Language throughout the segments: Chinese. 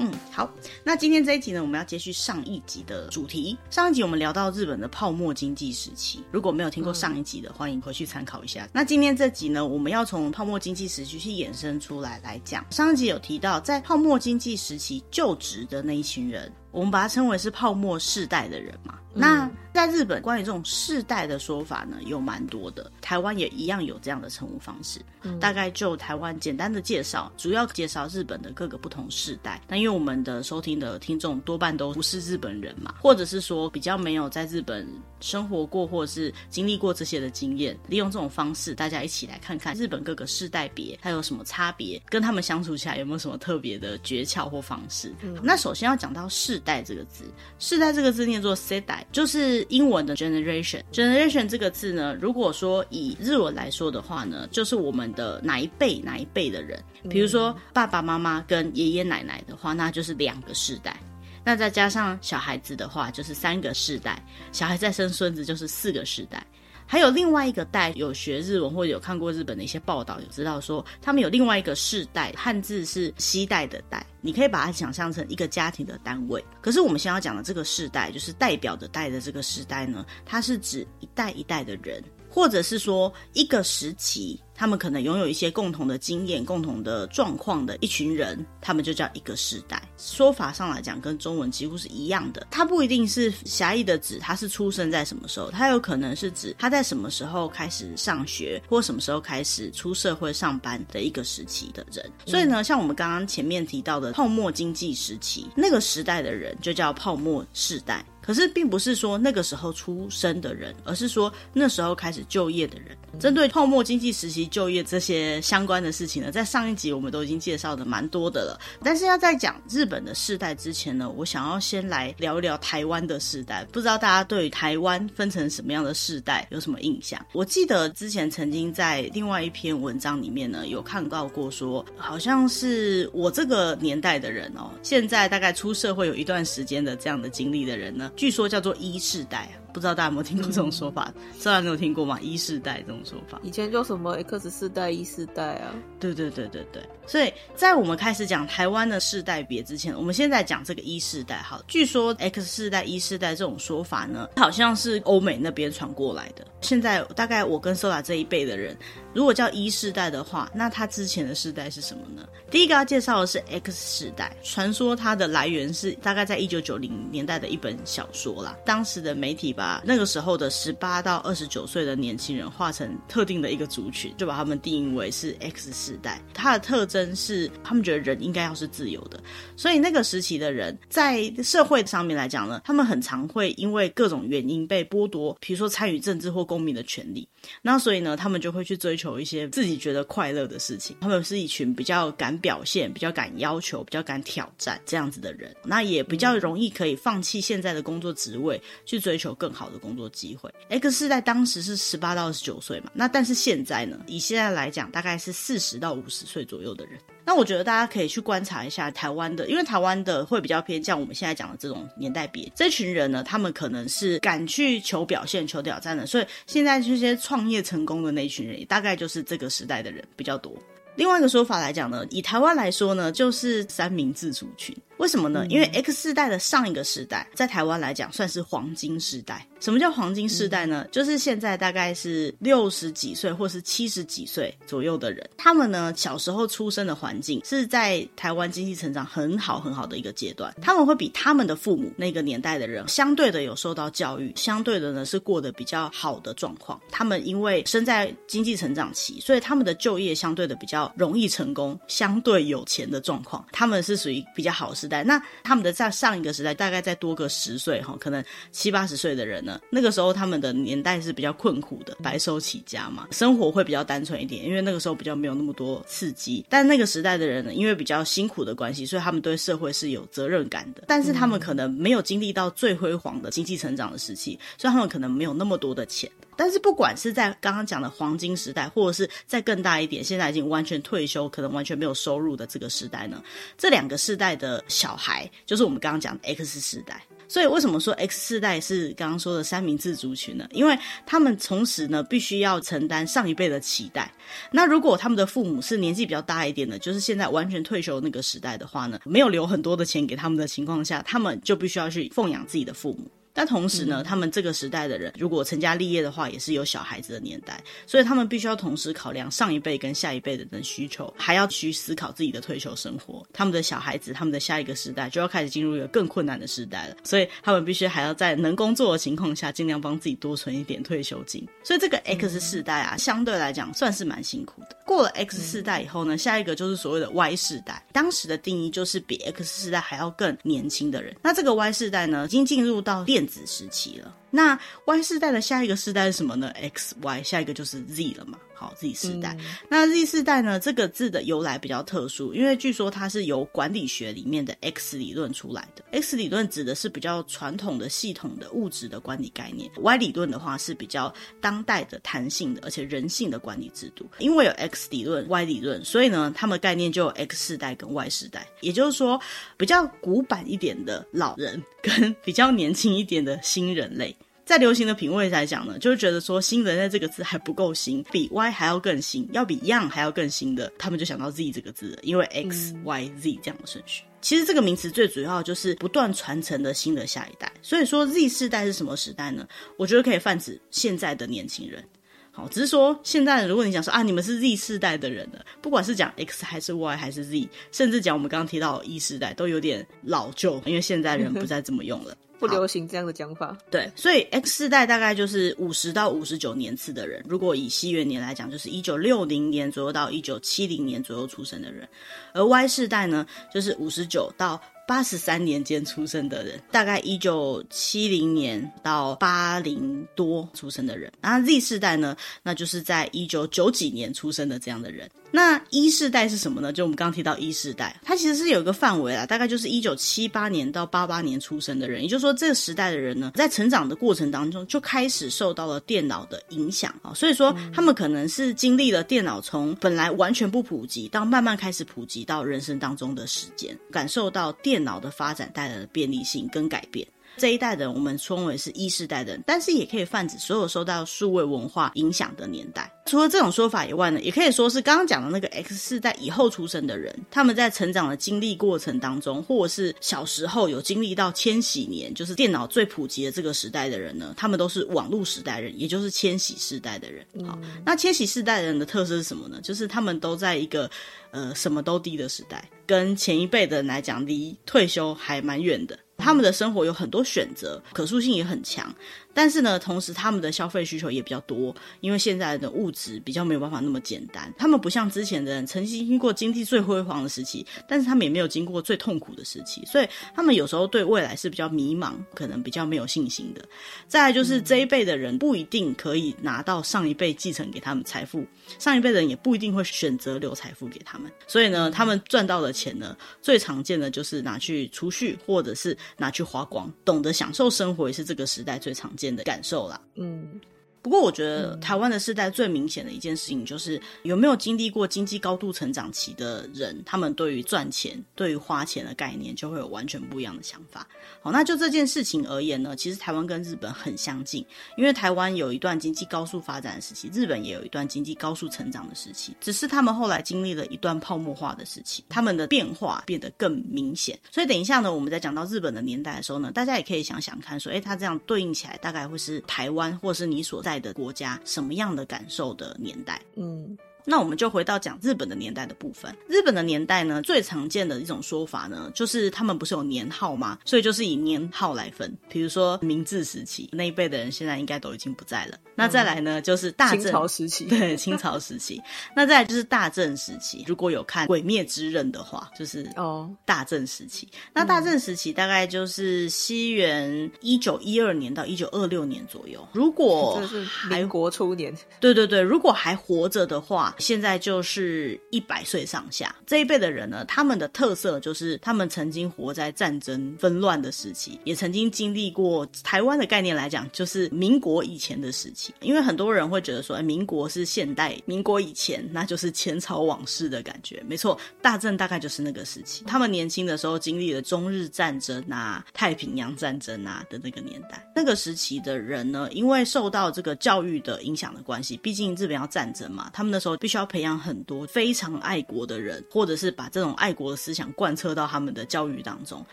嗯，好，那今天这一集呢，我们要接续上一集的主题。上一集我们聊到日本的泡沫经济时期，如果没有听过上一集的，嗯、欢迎回去参考一下。那今天这集呢，我们要从泡沫经济时期去衍生出来来讲。上一集有提到，在泡沫经济时期就职的那一群人，我们把它称为是泡沫世代的人嘛。嗯、那在日本，关于这种世代的说法呢，有蛮多的。台湾也一样有这样的称呼方式。嗯、大概就台湾简单的介绍，主要介绍日本的各个不同世代。那因为我们的收听的听众多半都不是日本人嘛，或者是说比较没有在日本生活过，或者是经历过这些的经验，利用这种方式，大家一起来看看日本各个世代别还有什么差别，跟他们相处起来有没有什么特别的诀窍或方式。嗯、那首先要讲到世代这个字，世代这个字念作 seidai，就是英文的 generation。generation 这个字呢，如果说以日文来说的话呢，就是我们的哪一辈哪一辈的人，比如说爸爸妈妈跟爷爷奶奶的话。那就是两个世代，那再加上小孩子的话，就是三个世代，小孩再生孙子就是四个世代，还有另外一个代，有学日文或者有看过日本的一些报道，有知道说他们有另外一个世代，汉字是西代的代，你可以把它想象成一个家庭的单位。可是我们先要讲的这个世代，就是代表的代的这个世代呢，它是指一代一代的人。或者是说一个时期，他们可能拥有一些共同的经验、共同的状况的一群人，他们就叫一个世代。说法上来讲，跟中文几乎是一样的。它不一定是狭义的指他是出生在什么时候，它有可能是指他在什么时候开始上学，或什么时候开始出社会上班的一个时期的人。所以呢，像我们刚刚前面提到的泡沫经济时期，那个时代的人就叫泡沫世代。可是，并不是说那个时候出生的人，而是说那时候开始就业的人。针对泡沫经济时期就业这些相关的事情呢，在上一集我们都已经介绍的蛮多的了。但是要在讲日本的世代之前呢，我想要先来聊一聊台湾的世代。不知道大家对台湾分成什么样的世代有什么印象？我记得之前曾经在另外一篇文章里面呢，有看到过说，好像是我这个年代的人哦，现在大概出社会有一段时间的这样的经历的人呢。据说叫做一世代。不知道大家有没有听过这种说法？虽然你有听过吗？一世代这种说法，以前叫什么 X 世代、一世代啊？对对对对对。所以在我们开始讲台湾的世代别之前，我们现在讲这个一世代。好，据说 X 世代、一世代这种说法呢，好像是欧美那边传过来的。现在大概我跟 Sola 这一辈的人，如果叫一世代的话，那他之前的世代是什么呢？第一个要介绍的是 X 世代，传说它的来源是大概在一九九零年代的一本小说啦。当时的媒体把那个时候的十八到二十九岁的年轻人划成特定的一个族群，就把他们定义为是 X 世代。它的特征是，他们觉得人应该要是自由的，所以那个时期的人在社会上面来讲呢，他们很常会因为各种原因被剥夺，比如说参与政治或公民的权利。那所以呢，他们就会去追求一些自己觉得快乐的事情。他们是一群比较敢表现、比较敢要求、比较敢挑战这样子的人，那也比较容易可以放弃现在的工作职位，去追求更好的工作机会。X 世代当时是十八到二十九岁嘛，那但是现在呢，以现在来讲，大概是四十到五十岁左右的人。那我觉得大家可以去观察一下台湾的，因为台湾的会比较偏向我们现在讲的这种年代别。这群人呢，他们可能是敢去求表现、求挑战的，所以现在这些创业成功的那一群人，大概就是这个时代的人比较多。另外一个说法来讲呢，以台湾来说呢，就是三明治族群。为什么呢？因为 X 世代的上一个世代，在台湾来讲算是黄金世代。什么叫黄金世代呢？就是现在大概是六十几岁或是七十几岁左右的人，他们呢，小时候出生的环境是在台湾经济成长很好很好的一个阶段，他们会比他们的父母那个年代的人相对的有受到教育，相对的呢是过得比较好的状况。他们因为生在经济成长期，所以他们的就业相对的比较容易成功，相对有钱的状况，他们是属于比较好的。那他们的在上一个时代，大概再多个十岁哈，可能七八十岁的人呢，那个时候他们的年代是比较困苦的，白手起家嘛，生活会比较单纯一点，因为那个时候比较没有那么多刺激。但那个时代的人呢，因为比较辛苦的关系，所以他们对社会是有责任感的。但是他们可能没有经历到最辉煌的经济成长的时期，所以他们可能没有那么多的钱。但是不管是在刚刚讲的黄金时代，或者是再更大一点，现在已经完全退休，可能完全没有收入的这个时代呢，这两个世代的小孩，就是我们刚刚讲的 X 世代。所以为什么说 X 世代是刚刚说的三明治族群呢？因为他们同时呢，必须要承担上一辈的期待。那如果他们的父母是年纪比较大一点的，就是现在完全退休那个时代的话呢，没有留很多的钱给他们的情况下，他们就必须要去奉养自己的父母。但同时呢，他们这个时代的人如果成家立业的话，也是有小孩子的年代，所以他们必须要同时考量上一辈跟下一辈的人的需求，还要去思考自己的退休生活。他们的小孩子，他们的下一个时代就要开始进入一个更困难的时代了，所以他们必须还要在能工作的情况下，尽量帮自己多存一点退休金。所以这个 X 世代啊，相对来讲算是蛮辛苦的。过了 X 世代以后呢，下一个就是所谓的 Y 世代，当时的定义就是比 X 世代还要更年轻的人。那这个 Y 世代呢，已经进入到电子时期了。那 Y 世代的下一个世代是什么呢？X、Y，下一个就是 Z 了嘛。好，Z 世代。嗯、那 Z 世代呢？这个字的由来比较特殊，因为据说它是由管理学里面的 X 理论出来的。X 理论指的是比较传统的系统的物质的管理概念，Y 理论的话是比较当代的弹性的而且人性的管理制度。因为有 X 理论、Y 理论，所以呢，他们概念就有 X 世代跟 Y 世代。也就是说，比较古板一点的老人跟比较年轻一点的新人类。在流行的品味来讲呢，就是觉得说“新人类”这个字还不够新，比 Y 还要更新，要比 Young 还要更新的，他们就想到 Z 这个字了，因为 X、嗯、Y、Z 这样的顺序。其实这个名词最主要就是不断传承的新的下一代。所以说 Z 世代是什么时代呢？我觉得可以泛指现在的年轻人。好，只是说现在如果你想说啊，你们是 Z 世代的人了，不管是讲 X 还是 Y 还是 Z，甚至讲我们刚刚提到的 E 世代，都有点老旧，因为现在人不再这么用了。不流行这样的讲法，对，所以 X 世代大概就是五十到五十九年次的人。如果以西元年来讲，就是一九六零年左右到一九七零年左右出生的人。而 Y 世代呢，就是五十九到八十三年间出生的人，大概一九七零年到八零多出生的人。那 Z 世代呢，那就是在一九九几年出生的这样的人。那一世代是什么呢？就我们刚刚提到一世代，它其实是有一个范围啦，大概就是一九七八年到八八年出生的人，也就是说这个时代的人呢，在成长的过程当中就开始受到了电脑的影响啊，所以说他们可能是经历了电脑从本来完全不普及到慢慢开始普及到人生当中的时间，感受到电脑的发展带来的便利性跟改变。这一代的人，我们称为是 E 世代的人，但是也可以泛指所有受到数位文化影响的年代。除了这种说法以外呢，也可以说是刚刚讲的那个 X 世代以后出生的人，他们在成长的经历过程当中，或者是小时候有经历到千禧年，就是电脑最普及的这个时代的人呢，他们都是网络时代人，也就是千禧世代的人。好，那千禧世代的人的特色是什么呢？就是他们都在一个呃什么都低的时代，跟前一辈的人来讲，离退休还蛮远的。他们的生活有很多选择，可塑性也很强。但是呢，同时他们的消费需求也比较多，因为现在的物质比较没有办法那么简单。他们不像之前的人，曾经经过经济最辉煌的时期，但是他们也没有经过最痛苦的时期，所以他们有时候对未来是比较迷茫，可能比较没有信心的。再就是这一辈的人不一定可以拿到上一辈继承给他们财富，上一辈的人也不一定会选择留财富给他们。所以呢，他们赚到的钱呢，最常见的就是拿去储蓄，或者是拿去花光。懂得享受生活也是这个时代最常见的感受啦，嗯。不过，我觉得台湾的世代最明显的一件事情，就是有没有经历过经济高度成长期的人，他们对于赚钱、对于花钱的概念，就会有完全不一样的想法。好，那就这件事情而言呢，其实台湾跟日本很相近，因为台湾有一段经济高速发展的时期，日本也有一段经济高速成长的时期，只是他们后来经历了一段泡沫化的时期，他们的变化变得更明显。所以等一下呢，我们在讲到日本的年代的时候呢，大家也可以想想看，说，诶，它这样对应起来，大概会是台湾，或是你所在的国家什么样的感受的年代？嗯。那我们就回到讲日本的年代的部分。日本的年代呢，最常见的一种说法呢，就是他们不是有年号吗？所以就是以年号来分。比如说明治时期那一辈的人，现在应该都已经不在了。嗯、那再来呢，就是大正清朝时期，对，清朝时期。那再来就是大正时期。如果有看《鬼灭之刃》的话，就是哦，大正时期。哦、那大正时期大概就是西元一九一二年到一九二六年左右。如果 这是民国初年，对对对，如果还活着的话。现在就是一百岁上下。这一辈的人呢，他们的特色就是他们曾经活在战争纷乱的时期，也曾经经历过台湾的概念来讲，就是民国以前的时期。因为很多人会觉得说，哎，民国是现代，民国以前那就是前朝往事的感觉。没错，大正大概就是那个时期。他们年轻的时候经历了中日战争啊、太平洋战争啊的那个年代。那个时期的人呢，因为受到这个教育的影响的关系，毕竟日本要战争嘛，他们那时候必须要培养很多非常爱国的人，或者是把这种爱国的思想贯彻到他们的教育当中。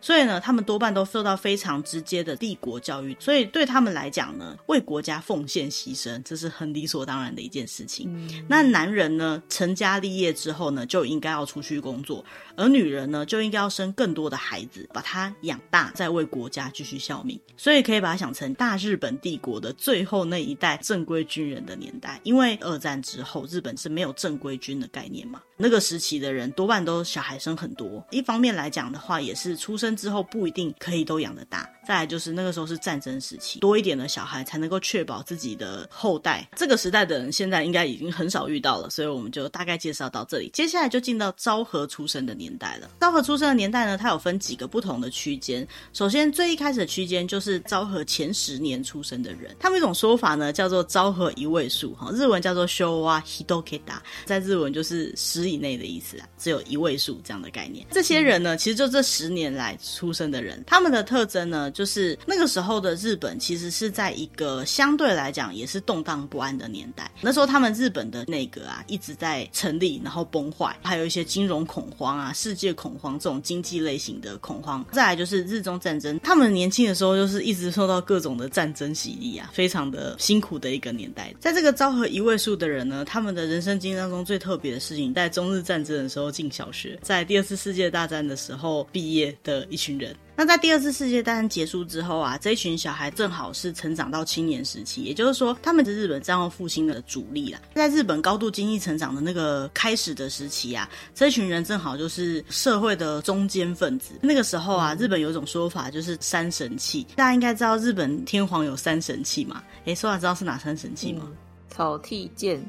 所以呢，他们多半都受到非常直接的帝国教育。所以对他们来讲呢，为国家奉献牺牲，这是很理所当然的一件事情。嗯、那男人呢，成家立业之后呢，就应该要出去工作。而女人呢，就应该要生更多的孩子，把他养大，再为国家继续效命。所以可以把它想成大日本帝国的最后那一代正规军人的年代。因为二战之后，日本是没有正规军的概念嘛。那个时期的人多半都小孩生很多，一方面来讲的话，也是出生之后不一定可以都养得大。再来就是那个时候是战争时期，多一点的小孩才能够确保自己的后代。这个时代的人现在应该已经很少遇到了，所以我们就大概介绍到这里。接下来就进到昭和出生的年代了。昭和出生的年代呢，它有分几个不同的区间。首先最一开始的区间就是昭和前十年出生的人，他们一种说法呢叫做昭和一位数，哈，日文叫做 Showa hidoketa，在日文就是十以内的意思啊，只有一位数这样的概念。这些人呢，其实就这十年来出生的人，他们的特征呢。就是那个时候的日本，其实是在一个相对来讲也是动荡不安的年代。那时候他们日本的内阁啊一直在成立，然后崩坏，还有一些金融恐慌啊、世界恐慌这种经济类型的恐慌。再来就是日中战争，他们年轻的时候就是一直受到各种的战争洗礼啊，非常的辛苦的一个年代。在这个昭和一位数的人呢，他们的人生经历当中最特别的事情，在中日战争的时候进小学，在第二次世界大战的时候毕业的一群人。那在第二次世界大战结束之后啊，这一群小孩正好是成长到青年时期，也就是说，他们是日本战后复兴的主力啦。在日本高度经济成长的那个开始的时期啊，这一群人正好就是社会的中坚分子。那个时候啊，日本有一种说法就是三神器，大家应该知道日本天皇有三神器嘛？诶，说来知道是哪三神器吗？嗯、草剃剑、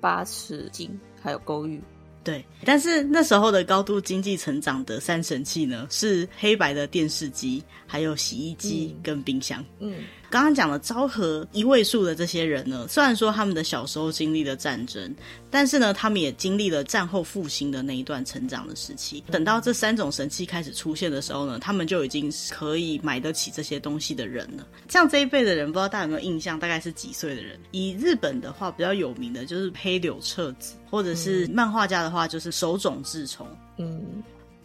八尺镜，还有勾玉。对，但是那时候的高度经济成长的三神器呢，是黑白的电视机，还有洗衣机跟冰箱。嗯。嗯刚刚讲的昭和一位数的这些人呢，虽然说他们的小时候经历了战争，但是呢，他们也经历了战后复兴的那一段成长的时期。等到这三种神器开始出现的时候呢，他们就已经可以买得起这些东西的人了。像这一辈的人，不知道大家有没有印象？大概是几岁的人？以日本的话，比较有名的就是黑柳彻子，或者是漫画家的话，就是手冢治虫。嗯。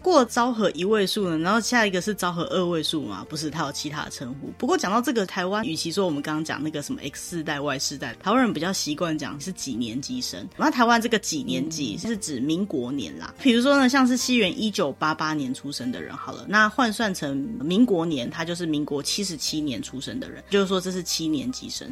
过昭和一位数呢，然后下一个是昭和二位数嘛？不是，它有其他的称呼。不过讲到这个台湾，与其说我们刚刚讲那个什么 X 世代、Y 世代，台湾人比较习惯讲是几年级生。那台湾这个几年级是指民国年啦。比如说呢，像是西元一九八八年出生的人，好了，那换算成民国年，他就是民国七十七年出生的人，就是说这是七年级生。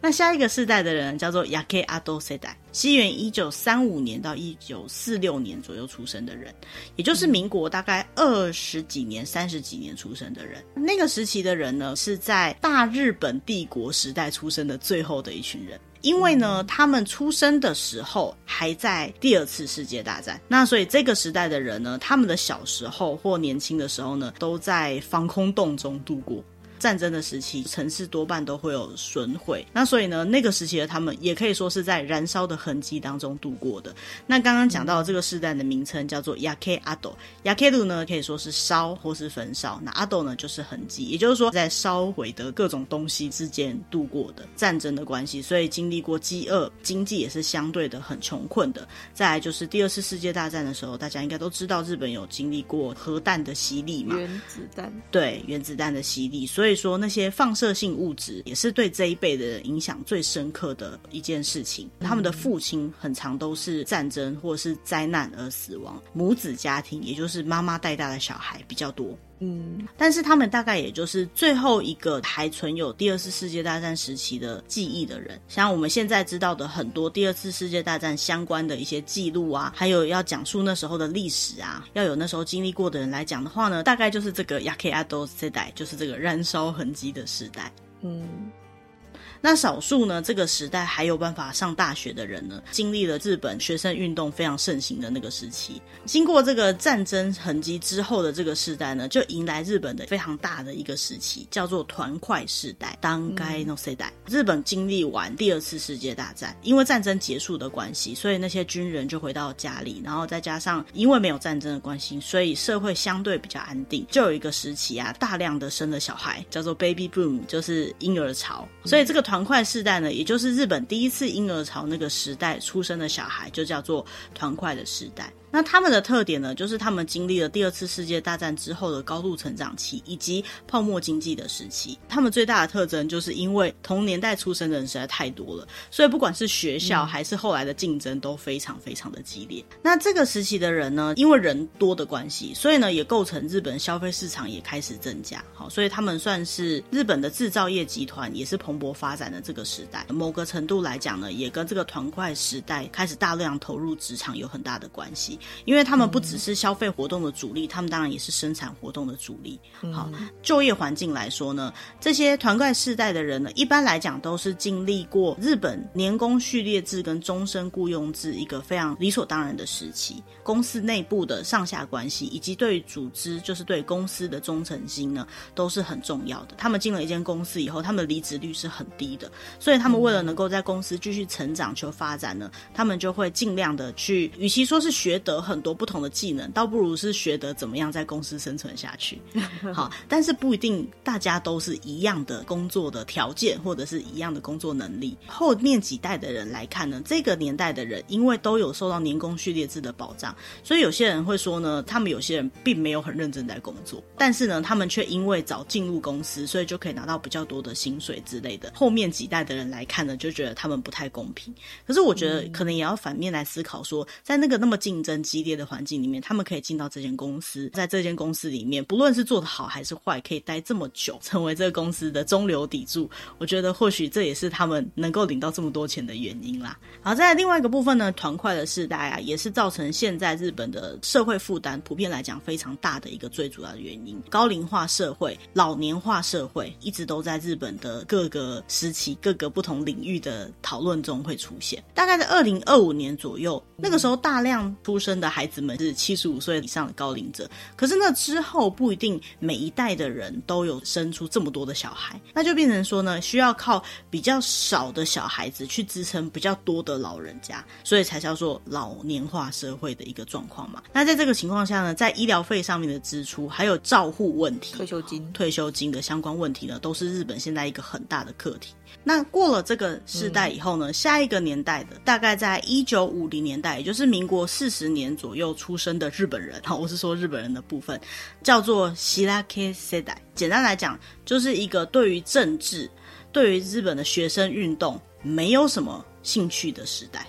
那下一个世代的人叫做焼け迹世代，西元一九三五年到一九四六年左右出生的人，也就是民国大概二十几年、三十几年出生的人。那个时期的人呢，是在大日本帝国时代出生的最后的一群人，因为呢，他们出生的时候还在第二次世界大战，那所以这个时代的人呢，他们的小时候或年轻的时候呢，都在防空洞中度过。战争的时期，城市多半都会有损毁，那所以呢，那个时期的他们也可以说是在燃烧的痕迹当中度过的。那刚刚讲到的这个世代的名称叫做焼け迹，焼ける呢可以说是烧或是焚烧，那迹呢就是痕迹，也就是说在烧毁的各种东西之间度过的战争的关系，所以经历过饥饿，经济也是相对的很穷困的。再来就是第二次世界大战的时候，大家应该都知道日本有经历过核弹的洗礼嘛，原子弹，对，原子弹的洗礼，所以。 说那些放射性物质也是对这一辈的人影响最深刻的一件事情。他们的父亲很常都是战争或者是灾难而死亡，母子家庭也就是妈妈带大的小孩比较多。嗯，但是他们大概也就是最后一个还存有第二次世界大战时期的记忆的人。像我们现在知道的很多第二次世界大战相关的一些记录啊，还有要讲述那时候的历史啊，要有那时候经历过的人来讲的话呢，大概就是这个焼け迹世代，就是这个燃烧痕迹的时代。嗯。那少数呢，这个时代还有办法上大学的人呢，经历了日本学生运动非常盛行的那个时期。经过这个战争痕迹之后的这个时代呢，就迎来日本的非常大的一个时期，叫做团块时代。当该 no 世代，日本经历完第二次世界大战，因为战争结束的关系，所以那些军人就回到家里，然后再加上因为没有战争的关系，所以社会相对比较安定。就有一个时期啊，大量的生了小孩，叫做 baby boom，就是婴儿潮。所以这个团团块世代呢，也就是日本第一次婴儿潮那个时代出生的小孩，就叫做团块的时代。那他们的特点呢，就是他们经历了第二次世界大战之后的高度成长期，以及泡沫经济的时期。他们最大的特征，就是因为同年代出生的人实在太多了，所以不管是学校还是后来的竞争都非常非常的激烈。嗯。那这个时期的人呢，因为人多的关系，所以呢也构成日本消费市场也开始增加。好，所以他们算是日本的制造业集团也是蓬勃发展的这个时代。某个程度来讲呢，也跟这个团块时代开始大量投入职场有很大的关系。因为他们不只是消费活动的主力，他们当然也是生产活动的主力。好，就业环境来说呢，这些团块世代的人呢，一般来讲都是经历过日本年功序列制跟终身雇佣制一个非常理所当然的时期。公司内部的上下关系，以及对组织，就是对公司的忠诚心呢，都是很重要的。他们进了一间公司以后，他们的离职率是很低的，所以他们为了能够在公司继续成长求发展呢，他们就会尽量的去，与其说是学得很多不同的技能，倒不如是学得怎么样在公司生存下去。好，但是不一定大家都是一样的工作的条件，或者是一样的工作能力。后面几代的人来看呢，这个年代的人因为都有受到年功序列制的保障。所以有些人会说呢，他们有些人并没有很认真在工作，但是呢，他们却因为早进入公司，所以就可以拿到比较多的薪水之类的。后面几代的人来看呢，就觉得他们不太公平。可是我觉得可能也要反面来思考，说在那个那么竞争激烈的环境里面，他们可以进到这间公司，在这间公司里面，不论是做的好还是坏，可以待这么久，成为这个公司的中流砥柱。我觉得或许这也是他们能够领到这么多钱的原因啦。好，在另外一个部分呢，团块的世代啊，也是造成现在日本的社会负担普遍来讲非常大的一个最主要的原因，高龄化社会、老年化社会一直都在日本的各个时期、各个不同领域的讨论中会出现。大概在二零二五年左右，那个时候大量出生的孩子们是七十五岁以上的高龄者，可是那之后不一定每一代的人都有生出这么多的小孩，那就变成说呢，需要靠比较少的小孩子去支撑比较多的老人家，所以才叫做老年化社会的一个状况嘛。那在这个情况下呢，在医疗费上面的支出，还有照护问题、退休金、退休金的相关问题呢，都是日本现在一个很大的课题。那过了这个世代以后呢，嗯、下一个年代的，大概在一九五零年代，也就是民国四十年左右出生的日本人，好，我是说日本人的部分，叫做しらけ世代。简单来讲，就是一个对于政治、对于日本的学生运动没有什么兴趣的时代。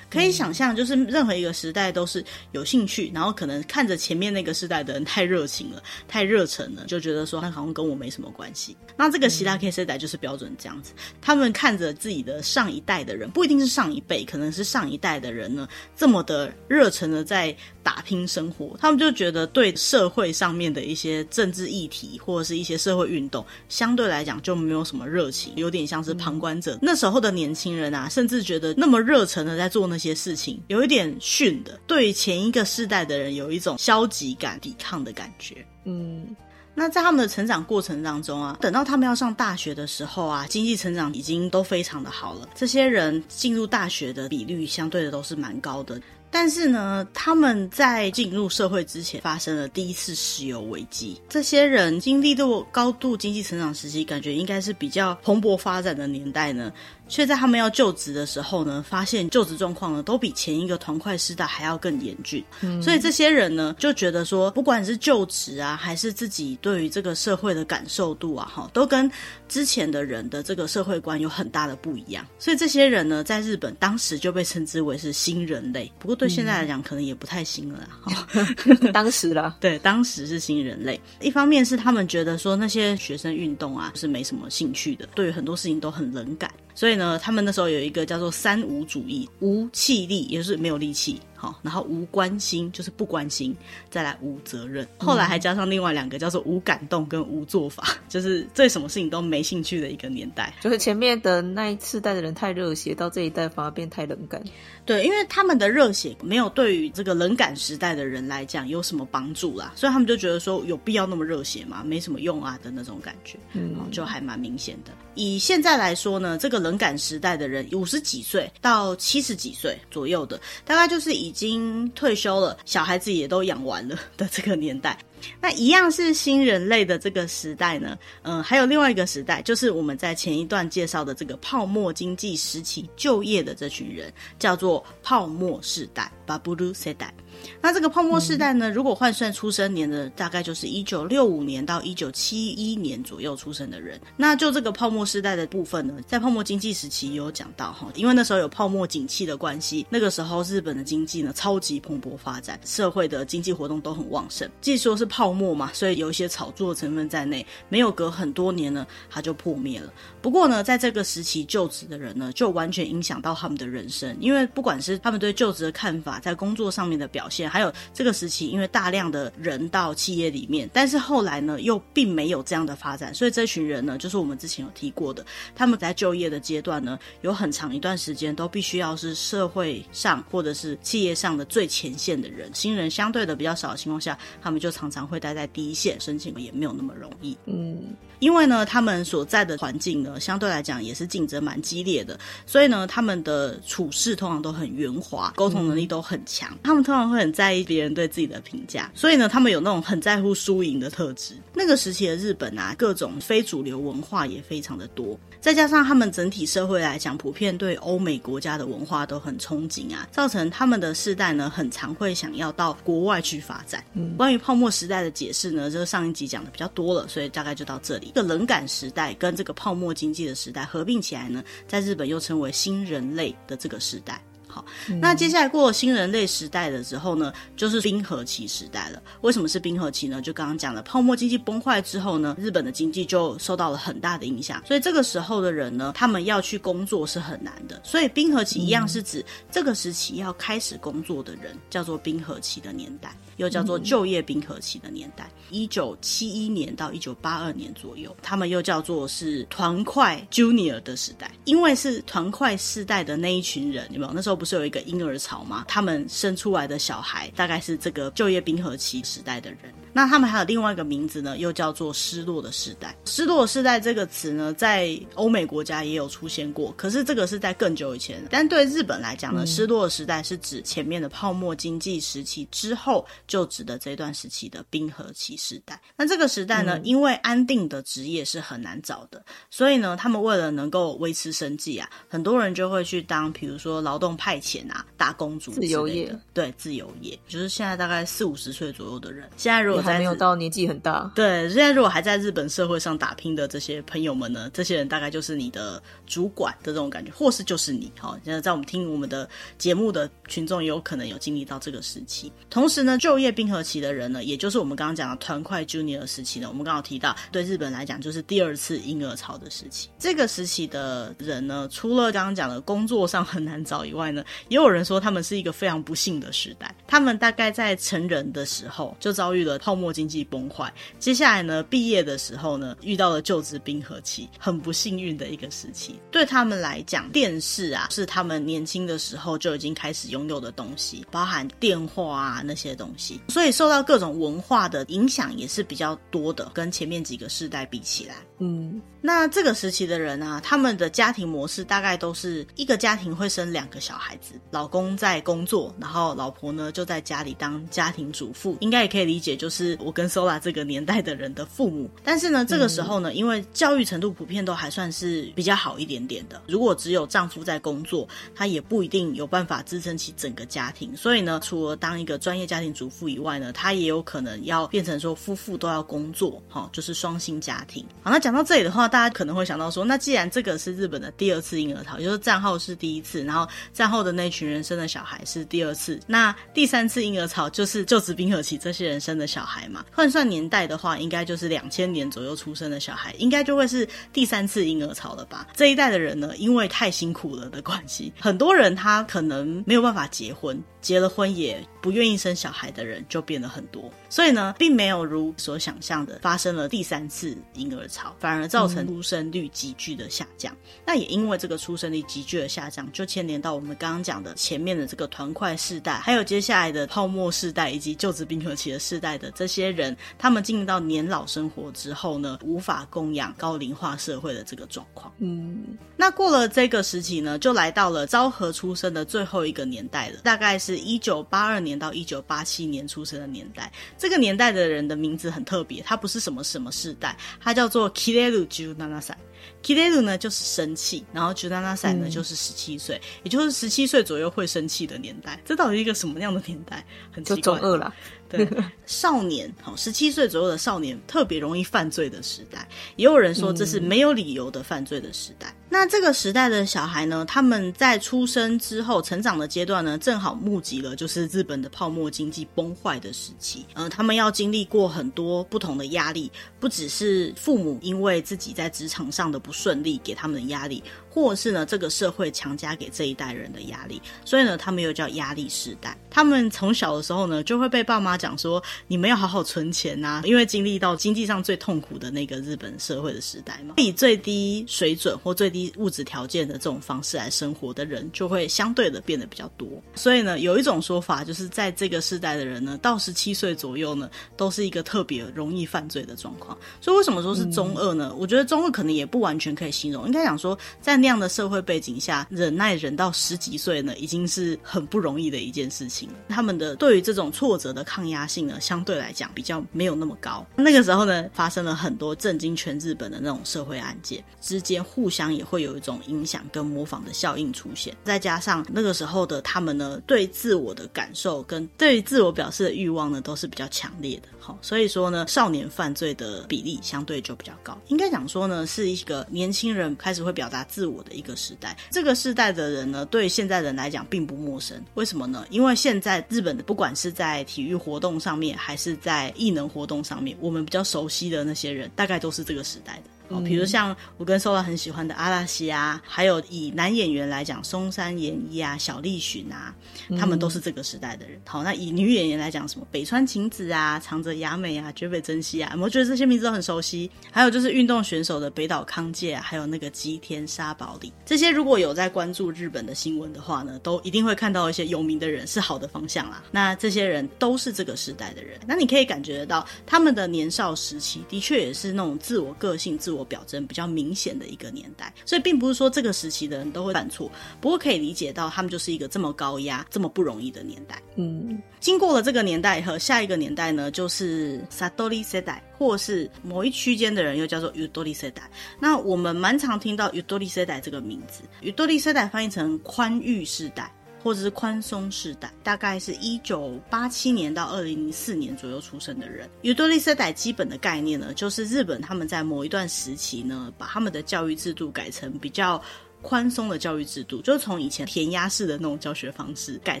可以想象，就是任何一个时代都是有兴趣，然后可能看着前面那个时代的人太热情了、太热忱了，就觉得说他好像跟我没什么关系。那这个希拉 K 世代就是标准这样子，他们看着自己的上一代的人，不一定是上一辈，可能是上一代的人呢，这么的热忱的在打拼生活，他们就觉得对社会上面的一些政治议题或者是一些社会运动，相对来讲就没有什么热情，有点像是旁观者。那时候的年轻人啊，甚至觉得那么热忱的在做那些事情，有一点逊的，对前一个世代的人有一种消极感、抵抗的感觉。嗯，那在他们的成长过程当中啊，等到他们要上大学的时候啊，经济成长已经都非常的好了，这些人进入大学的比率相对的都是蛮高的。但是呢，他们在进入社会之前发生了第一次石油危机。这些人经历过高度经济成长时期，感觉应该是比较蓬勃发展的年代呢。却在他们要就职的时候呢，发现就职状况呢都比前一个团块时代还要更严峻。嗯，所以这些人呢就觉得说，不管是就职啊，还是自己对于这个社会的感受度啊，哈，都跟之前的人的这个社会观有很大的不一样。所以这些人呢，在日本当时就被称之为是新人类。不过对现在来讲，可能也不太新了。哈、嗯，当时啦，对，当时是新人类。一方面是他们觉得说那些学生运动啊是没什么兴趣的，对于很多事情都很冷感。所以呢，他们那时候有一个叫做“三无主义”，无气力，也就是没有力气。好，然后无关心就是不关心，再来无责任，后来还加上另外两个叫做无感动跟无做法，就是对什么事情都没兴趣的一个年代。就是前面的那一次代的人太热血，到这一代反而变太冷感。对，因为他们的热血没有对于这个冷感时代的人来讲有什么帮助啦，所以他们就觉得说有必要那么热血吗？没什么用啊的那种感觉，嗯，就还蛮明显的。以现在来说呢，这个冷感时代的人五十几岁到七十几岁左右的，大概就是。已经退休了，小孩子也都养完了的这个年代，那一样是新人类的这个时代呢。嗯，还有另外一个时代，就是我们在前一段介绍的这个泡沫经济时期就业的这群人，叫做泡沫世代 （Bubble 世代）。那这个泡沫世代呢，如果换算出生年的，大概就是一九六五年到一九七一年左右出生的人。那就这个泡沫世代的部分呢，在泡沫经济时期也有讲到哈，因为那时候有泡沫景气的关系，那个时候日本的经济呢超级蓬勃发展，社会的经济活动都很旺盛。既说是泡沫嘛，所以有一些炒作成分在内，没有隔很多年呢，它就破灭了。不过呢，在这个时期就职的人呢，就完全影响到他们的人生，因为不管是他们对就职的看法，在工作上面的表现，还有这个时期，因为大量的人到企业里面，但是后来呢，又并没有这样的发展，所以这群人呢，就是我们之前有提过的，他们在就业的阶段呢，有很长一段时间都必须要是社会上或者是企业上的最前线的人，新人相对的比较少的情况下，他们就常常会待在第一线，申请也没有那么容易。嗯，因为呢，他们所在的环境呢，相对来讲也是竞争蛮激烈的，所以呢，他们的处事通常都很圆滑，沟通能力都很强，他们通常会很在意。别人对自己的评价，所以呢，他们有那种很在乎输赢的特质。那个时期的日本啊，各种非主流文化也非常的多，再加上他们整体社会来讲，普遍对欧美国家的文化都很憧憬啊，造成他们的世代呢，很常会想要到国外去发展。关于泡沫时代的解释呢，这个上一集讲的比较多了，所以大概就到这里。这个冷感时代跟这个泡沫经济的时代合并起来呢，在日本又称为新人类的这个时代。好，那接下来过了新人类时代的时候呢，就是冰河期时代了。为什么是冰河期呢？就刚刚讲了，泡沫经济崩坏之后呢，日本的经济就受到了很大的影响，所以这个时候的人呢，他们要去工作是很难的。所以冰河期一样是指这个时期要开始工作的人，叫做冰河期的年代。又叫做就业冰河期的年代，一九七一年到一九八二年左右，他们又叫做是团块 Junior 的时代，因为是团块世代的那一群人，有没有？那时候不是有一个婴儿潮吗？他们生出来的小孩大概是这个就业冰河期时代的人。那他们还有另外一个名字呢，又叫做失落的世代。失落的世代这个词呢，在欧美国家也有出现过，可是这个是在更久以前。但对日本来讲呢，失落的时代是指前面的泡沫经济时期之后。就指的这段时期的冰河期时代，那这个时代呢，嗯、因为安定的职业是很难找的，所以呢，他们为了能够维持生计啊，很多人就会去当，比如说劳动派遣啊、打工族、自由业，对，自由业，就是现在大概四五十岁左右的人，现在如果在还没有到年纪很大，对，现在如果还在日本社会上打拼的这些朋友们呢，这些人大概就是你的主管的这种感觉，或是就是你，好，现在在我们听我们的节目的群众也有可能有经历到这个时期，同时呢，就业冰河期的人呢，也就是我们刚刚讲的团块 Junior 时期呢，我们刚好提到，对日本来讲就是第二次婴儿潮的时期。这个时期的人呢，除了刚刚讲的工作上很难找以外呢，也有人说他们是一个非常不幸的时代。他们大概在成人的时候就遭遇了泡沫经济崩坏，接下来呢，毕业的时候呢，遇到了就职冰河期，很不幸运的一个时期。对他们来讲，电视啊是他们年轻的时候就已经开始拥有的东西，包含电话啊那些东西，所以。受到各种文化的影响也是比较多的，跟前面几个世代比起来，嗯。那这个时期的人啊，他们的家庭模式大概都是一个家庭会生两个小孩子，老公在工作，然后老婆呢就在家里当家庭主妇，应该也可以理解，就是我跟 Sola 这个年代的人的父母。但是呢，这个时候呢，因为教育程度普遍都还算是比较好一点点的，如果只有丈夫在工作，他也不一定有办法支撑起整个家庭。所以呢，除了当一个专业家庭主妇以外呢，他也有可能要变成说夫妇都要工作，哈，就是双薪家庭。好，那讲到这里的话。大家可能会想到说，那既然这个是日本的第二次婴儿潮，也就是战后是第一次，然后战后的那群人生的小孩是第二次，那第三次婴儿潮就是就职冰河期这些人生的小孩嘛，换算年代的话，应该就是两千年左右出生的小孩，应该就会是第三次婴儿潮了吧？这一代的人呢，因为太辛苦了的关系，很多人他可能没有办法结婚。结了婚也不愿意生小孩的人就变得很多，所以呢，并没有如所想象的发生了第三次婴儿潮，反而造成出生率急剧的下降。嗯、那也因为这个出生率急剧的下降，就牵连到我们刚刚讲的前面的这个团块世代，还有接下来的泡沫世代以及就职冰河期的世代的这些人，他们进入到年老生活之后呢，无法供养高龄化社会的这个状况。嗯，那过了这个时期呢，就来到了昭和出生的最后一个年代了，大概是。是一九八二年到一九八七年出生的年代，这个年代的人的名字很特别，他不是什么什么世代，他叫做 Kireru Junana Sai。Kireru 呢就是生气，然后 Junana Sai 呢就是十七岁，也就是十七岁左右会生气的年代。这到底是一个什么样的年代？很奇怪。就中二了。对，少年，好，十七岁左右的少年特别容易犯罪的时代，也有人说这是没有理由的犯罪的时代。嗯、那这个时代的小孩呢，他们在出生之后成长的阶段呢，正好目击了就是日本的泡沫经济崩坏的时期。呃，他们要经历过很多不同的压力，不只是父母因为自己在职场上的不不顺利给他们的压力。或是呢，这个社会强加给这一代人的压力，所以呢，他们又叫压力世代。他们从小的时候呢，就会被爸妈讲说：“你们要好好存钱呐，因为经历到经济上最痛苦的那个日本社会的时代嘛，以最低水准或最低物质条件的这种方式来生活的人，就会相对的变得比较多。所以呢，有一种说法，就是在这个世代的人呢，到十七岁左右呢，都是一个特别容易犯罪的状况。所以为什么说是中二呢？我觉得中二可能也不完全可以形容，应该讲说在。那样的社会背景下，忍耐忍到十几岁呢，已经是很不容易的一件事情。他们的对于这种挫折的抗压性呢，相对来讲比较没有那么高。那个时候呢，发生了很多震惊全日本的那种社会案件，之间互相也会有一种影响跟模仿的效应出现。再加上那个时候的他们呢，对自我的感受跟对于自我表示的欲望呢，都是比较强烈的。好，所以说呢，少年犯罪的比例相对就比较高。应该讲说呢，是一个年轻人开始会表达自我。的一个时代，这个时代的人呢，对现在人来讲并不陌生。为什么呢？因为现在日本的不管是在体育活动上面，还是在艺能活动上面，我们比较熟悉的那些人，大概都是这个时代的。哦，比如像我跟 Sola 很喜欢的阿拉西啊，还有以男演员来讲，松山研一啊、小栗旬啊，他们都是这个时代的人。好，那以女演员来讲，什么北川晴子啊、长泽雅美啊、绝北真希啊，我觉得这些名字都很熟悉。还有就是运动选手的北岛康介啊，还有那个吉田沙保里，这些如果有在关注日本的新闻的话呢，都一定会看到一些有名的人，是好的方向啦。那这些人都是这个时代的人，那你可以感觉得到他们的年少时期的确也是那种自我个性、自我。表征比较明显的一个年代，所以并不是说这个时期的人都会犯错，不过可以理解到他们就是一个这么高压、这么不容易的年代。嗯，经过了这个年代以后，下一个年代呢，就是 Satori 世代，或是某一区间的人又叫做 Yutori 世代。那我们蛮常听到 Yutori 世代这个名字，Yutori 世代翻译成宽裕世代。或者是宽松世代，大概是一九八七年到二零零四年左右出生的人。ゆとり世代基本的概念呢，就是日本他们在某一段时期呢，把他们的教育制度改成比较宽松的教育制度，就是从以前填鸭式的那种教学方式，改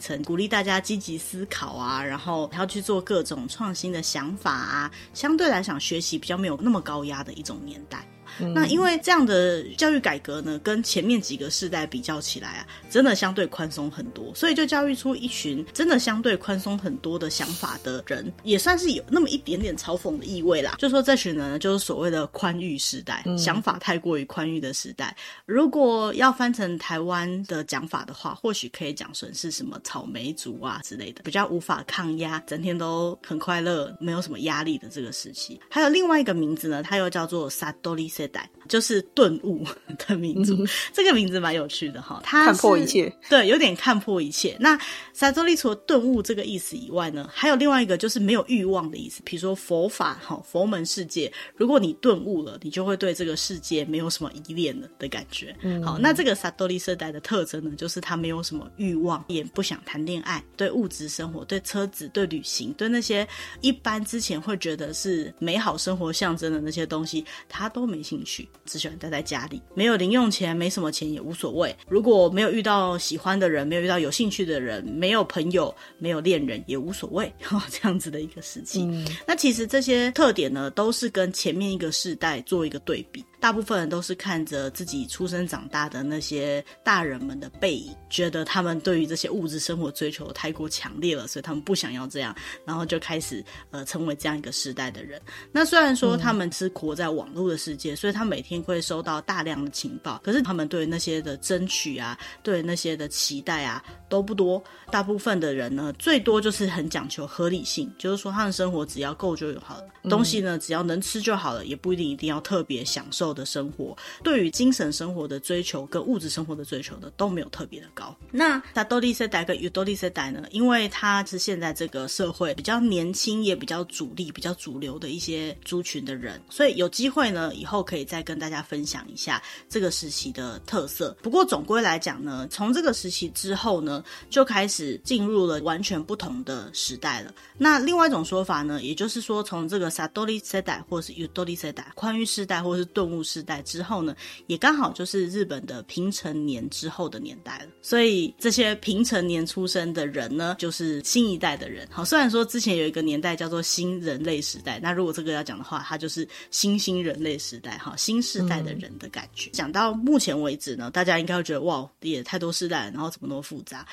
成鼓励大家积极思考啊，然后还要去做各种创新的想法啊，相对来讲学习比较没有那么高压的一种年代。 那因为这样的教育改革呢，跟前面几个世代比较起来啊，真的相对宽松很多，所以就教育出一群真的相对宽松很多的想法的人，也算是有那么一点点嘲讽的意味啦。就说这群人呢，就是所谓的宽裕世代，想法太过于宽裕的时代。如果要翻成台湾的讲法的话，或许可以讲成是什么草莓族啊之类的，比较无法抗压，整天都很快乐，没有什么压力的这个时期。还有另外一个名字呢，它又叫做 Satori 世代。就是顿悟的民族，嗯、这个名字蛮有趣的哈。他看破一切，对，有点看破一切。那萨多利除了顿悟这个意思以外呢，还有另外一个就是没有欲望的意思。比如说佛法哈，佛门世界，如果你顿悟了，你就会对这个世界没有什么依恋了的感觉。嗯、好，那这个萨多利世代的特征呢，就是他没有什么欲望，也不想谈恋爱，对物质生活、对车子、对旅行、对那些一般之前会觉得是美好生活象征的那些东西，他都没兴兴趣，只喜欢待在家里，没有零用钱，没什么钱也无所谓。如果没有遇到喜欢的人，没有遇到有兴趣的人，没有朋友，没有恋人也无所谓，这样子的一个时期。嗯、那其实这些特点呢，都是跟前面一个世代做一个对比。大部分人都是看着自己出生长大的那些大人们的背影，觉得他们对于这些物质生活追求太过强烈了，所以他们不想要这样，然后就开始呃成为这样一个时代的人。那虽然说他们是活在网络的世界，所以他每天会收到大量的情报，可是他们对那些的争取啊，对那些的期待啊都不多。大部分的人呢，最多就是很讲求合理性，就是说他的生活只要够就好了，东西呢只要能吃就好了，也不一定一定要特别享受。的生活，对于精神生活的追求跟物质生活的追求的都没有特别的高。那萨多利世代跟尤多利世代呢？因为他是现在这个社会比较年轻也比较主力、比较主流的一些族群的人，所以有机会呢，以后可以再跟大家分享一下这个时期的特色。不过总归来讲呢，从这个时期之后呢，就开始进入了完全不同的时代了。那另外一种说法呢，也就是说，从这个萨多利世代或是尤多利世代、宽裕世代或者是顿悟。时代之后呢，也刚好就是日本的平成年之后的年代了。所以这些平成年出生的人呢，就是新一代的人。好，虽然说之前有一个年代叫做新人类时代，那如果这个要讲的话，它就是新兴人类时代，哈，新时代的人的感觉。讲、嗯、到目前为止呢，大家应该会觉得哇，也太多世代了，然后怎么那么复杂？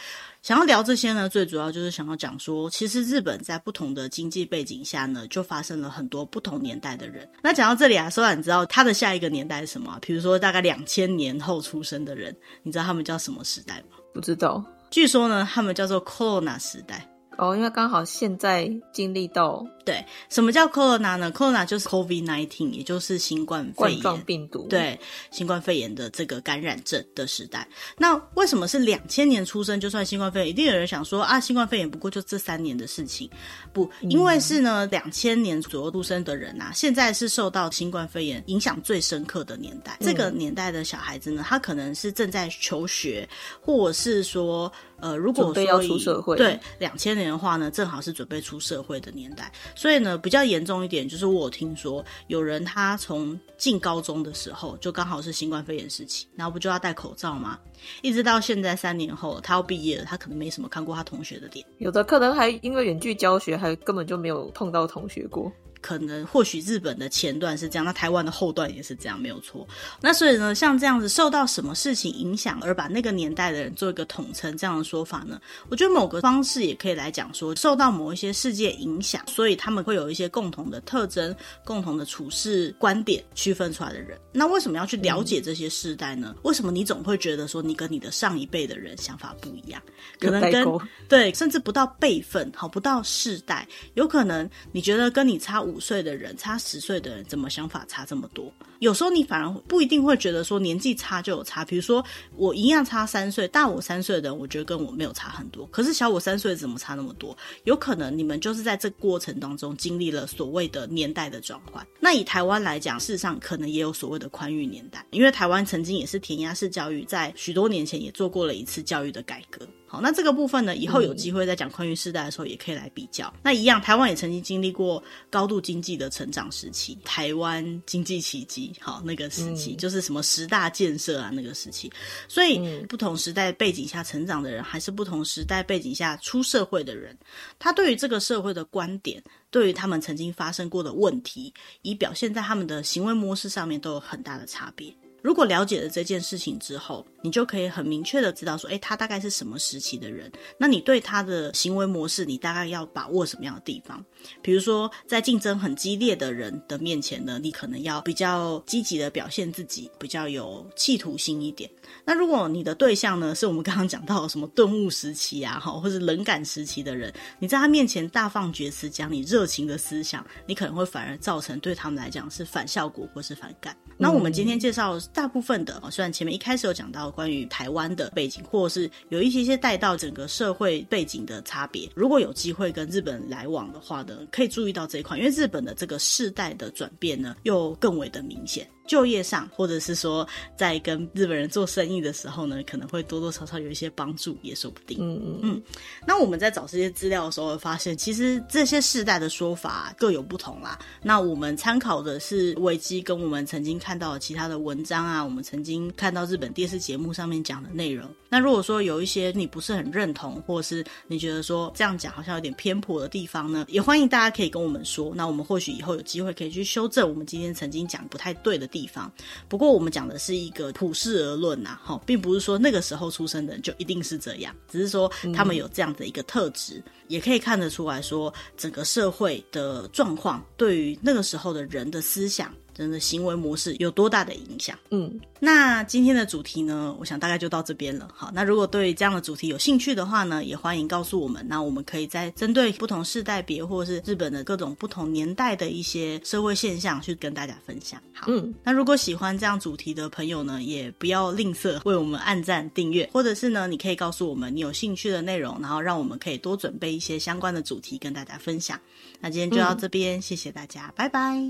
想要聊这些呢，最主要就是想要讲说，其实日本在不同的经济背景下呢，就发生了很多不同年代的人。那讲到这里啊，说来你知道他的下一个年代是什么啊？比如说大概两千年后出生的人，你知道他们叫什么时代吗？不知道。据说呢，他们叫做 Corona 时代。哦，因为刚好现在经历到。对，什么叫 Corona 呢？Corona 就是 COVID-19，也就是新冠肺炎冠状病毒。对，新冠肺炎的这个感染症的时代。那为什么是两千年出生就算新冠肺炎？一定有人想说啊，新冠肺炎不过就这三年的事情。不，因为是呢，两千年左右出生的人啊，现在是受到新冠肺炎影响最深刻的年代。这个年代的小孩子呢，他可能是正在求学，或者是说，呃，如果说要出社会，对，两千年的话呢，正好是准备出社会的年代。所以呢，比较严重一点，就是我听说有人他从进高中的时候，就刚好是新冠肺炎时期，然后不就要戴口罩吗？一直到现在三年后，他要毕业了，他可能没什么看过他同学的脸，有的可能还因为远距教学，还根本就没有碰到同学过。可能或许日本的前段是这样，那台湾的后段也是这样，没有错。那所以呢，像这样子受到什么事情影响而把那个年代的人做一个统称，这样的说法呢？我觉得某个方式也可以来讲说，受到某一些世界影响，所以他们会有一些共同的特征、共同的处事观点区分出来的人。那为什么要去了解这些世代呢？嗯、为什么你总会觉得说你跟你的上一辈的人想法不一样？可能跟对，甚至不到辈分，好，不到世代，有可能你觉得跟你差五。五岁的人差十岁的人，怎么想法差这么多？有时候你反而不一定会觉得说年纪差就有差。比如说我一样差三岁，大我三岁的人，我觉得跟我没有差很多。可是小我三岁怎么差那么多？有可能你们就是在这过程当中经历了所谓的年代的转换。那以台湾来讲，事实上可能也有所谓的宽裕年代，因为台湾曾经也是填鸭式教育，在许多年前也做过了一次教育的改革。好，那这个部分呢，以后有机会在讲宽裕世代的时候，也可以来比较。嗯、那一样，台湾也曾经经历过高度经济的成长时期，台湾经济奇迹，好，那个时期、嗯、就是什么十大建设啊，那个时期。所以，不同时代背景下成长的人，还是不同时代背景下出社会的人，他对于这个社会的观点，对于他们曾经发生过的问题，以表现在他们的行为模式上面，都有很大的差别。如果了解了这件事情之后，你就可以很明确的知道说，诶，他大概是什么时期的人？那你对他的行为模式，你大概要把握什么样的地方？比如说，在竞争很激烈的人的面前呢，你可能要比较积极的表现自己，比较有企图心一点。那如果你的对象呢，是我们刚刚讲到的什么顿悟时期啊，哈，或是冷感时期的人，你在他面前大放厥词，讲你热情的思想，你可能会反而造成对他们来讲是反效果或是反感。那我们今天介绍大部分的，虽然前面一开始有讲到关于台湾的背景，或者是有一些些带到整个社会背景的差别，如果有机会跟日本来往的话呢，可以注意到这一块，因为日本的这个世代的转变呢，又更为的明显。就业上，或者是说在跟日本人做生意的时候呢，可能会多多少少有一些帮助，也说不定。嗯嗯嗯。那我们在找这些资料的时候，发现其实这些世代的说法各有不同啦。那我们参考的是维基跟我们曾经看到的其他的文章啊，我们曾经看到日本电视节目上面讲的内容。那如果说有一些你不是很认同，或者是你觉得说这样讲好像有点偏颇的地方呢，也欢迎大家可以跟我们说。那我们或许以后有机会可以去修正我们今天曾经讲不太对的地方。不过我们讲的是一个普世而论呐，哈，并不是说那个时候出生的人就一定是这样，只是说他们有这样的一个特质，也可以看得出来说整个社会的状况对于那个时候的人的思想。真的行为模式有多大的影响？嗯，那今天的主题呢，我想大概就到这边了。好，那如果对这样的主题有兴趣的话呢，也欢迎告诉我们。那我们可以再针对不同世代别或者是日本的各种不同年代的一些社会现象去跟大家分享。好，嗯，那如果喜欢这样主题的朋友呢，也不要吝啬为我们按赞订阅，或者是呢，你可以告诉我们你有兴趣的内容，然后让我们可以多准备一些相关的主题跟大家分享。那今天就到这边，嗯，谢谢大家，拜拜，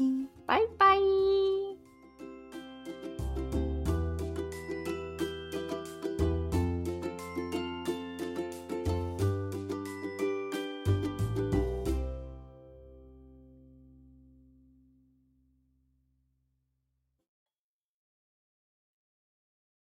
Bye bye.